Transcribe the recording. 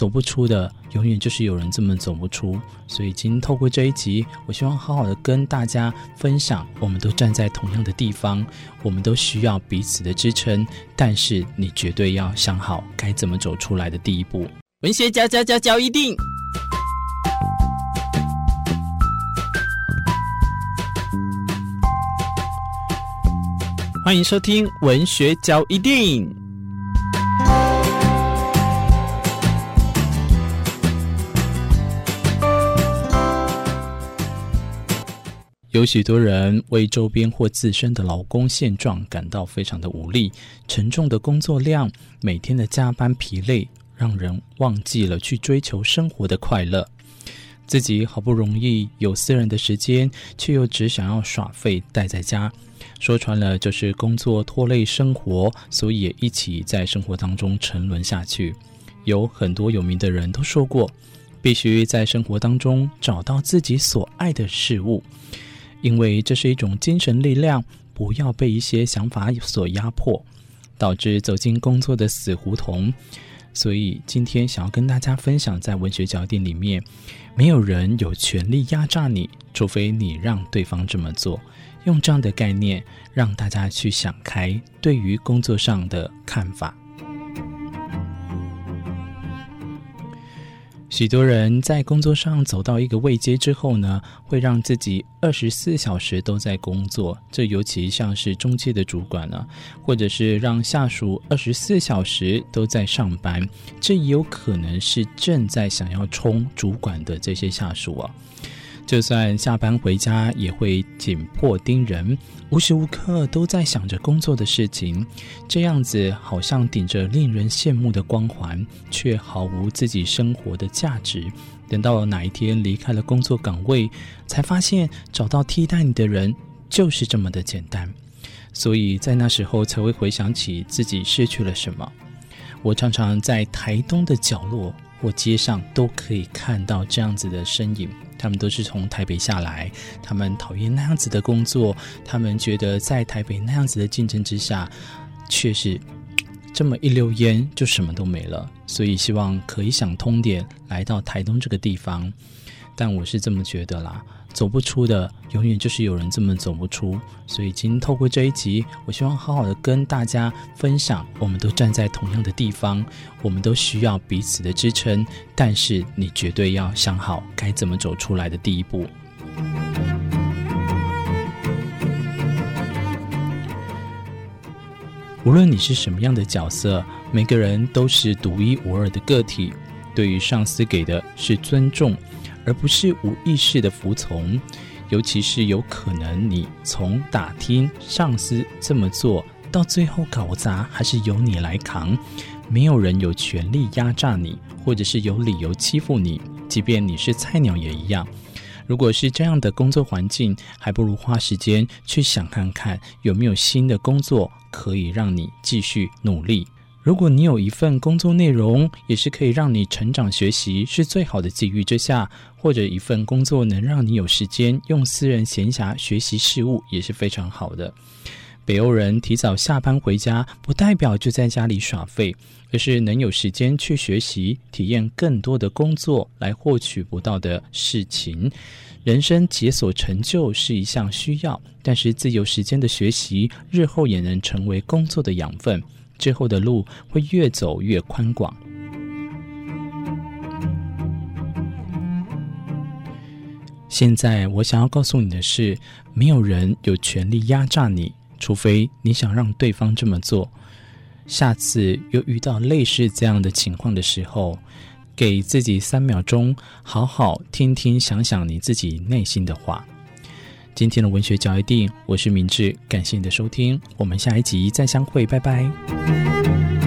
走不出的，永远就是有人这么走不出。所以今天透过这一集，我希望好好的跟大家分享，我们都站在同样的地方，我们都需要彼此的支撑，但是你绝对要想好该怎么走出来的第一步。文学家家家交一定，欢迎收听文学交一定。有许多人为周边或自身的劳工现状感到非常的无力，沉重的工作量，每天的加班疲累，让人忘记了去追求生活的快乐。自己好不容易有私人的时间，却又只想要耍废待在家，说穿了就是工作拖累生活，所以也一起在生活当中沉沦下去。有很多有名的人都说过，必须在生活当中找到自己所爱的事物。因为这是一种精神力量，不要被一些想法所压迫，导致走进工作的死胡同。所以今天想要跟大家分享，在文学角点里面，没有人有权利压榨你，除非你让对方这么做。用这样的概念，让大家去想开对于工作上的看法。许多人在工作上走到一个位阶之后呢，会让自己二十四小时都在工作。这尤其像是中介的主管呢、啊，或者是让下属二十四小时都在上班，这也有可能是正在想要冲主管的这些下属啊。就算下班回家，也会紧迫盯人，无时无刻都在想着工作的事情。这样子好像顶着令人羡慕的光环，却毫无自己生活的价值。等到哪一天离开了工作岗位，才发现找到替代你的人就是这么的简单。所以在那时候才会回想起自己失去了什么。我常常在台东的角落或街上都可以看到这样子的身影。他们都是从台北下来，他们讨厌那样子的工作，他们觉得在台北那样子的竞争之下，却是这么一溜烟就什么都没了。所以希望可以想通点，来到台东这个地方。但我是这么觉得啦。走不出的，永远就是有人这么走不出。所以今天透过这一集，我希望好好的跟大家分享，我们都站在同样的地方，我们都需要彼此的支撑。但是你绝对要想好该怎么走出来的第一步。无论你是什么样的角色，每个人都是独一无二的个体。对于上司给的是尊重。而不是无意识的服从，尤其是有可能你从打听上司这么做到最后搞砸，还是由你来扛。没有人有权利压榨你，或者是有理由欺负你，即便你是菜鸟也一样。如果是这样的工作环境，还不如花时间去想看看有没有新的工作可以让你继续努力。如果你有一份工作内容，也是可以让你成长学习，是最好的机遇之下，或者一份工作能让你有时间用私人闲暇学习事物，也是非常好的。北欧人提早下班回家，不代表就在家里耍废，而是能有时间去学习，体验更多的工作来获取不到的事情。人生解锁成就是一项需要，但是自由时间的学习，日后也能成为工作的养分。之后的路会越走越宽广。现在我想要告诉你的是，没有人有权利压榨你，除非你想让对方这么做。下次又遇到类似这样的情况的时候，给自己三秒钟，好好听听、想想你自己内心的话。今天的文学交一定，我是明智，感谢你的收听，我们下一集再相会，拜拜。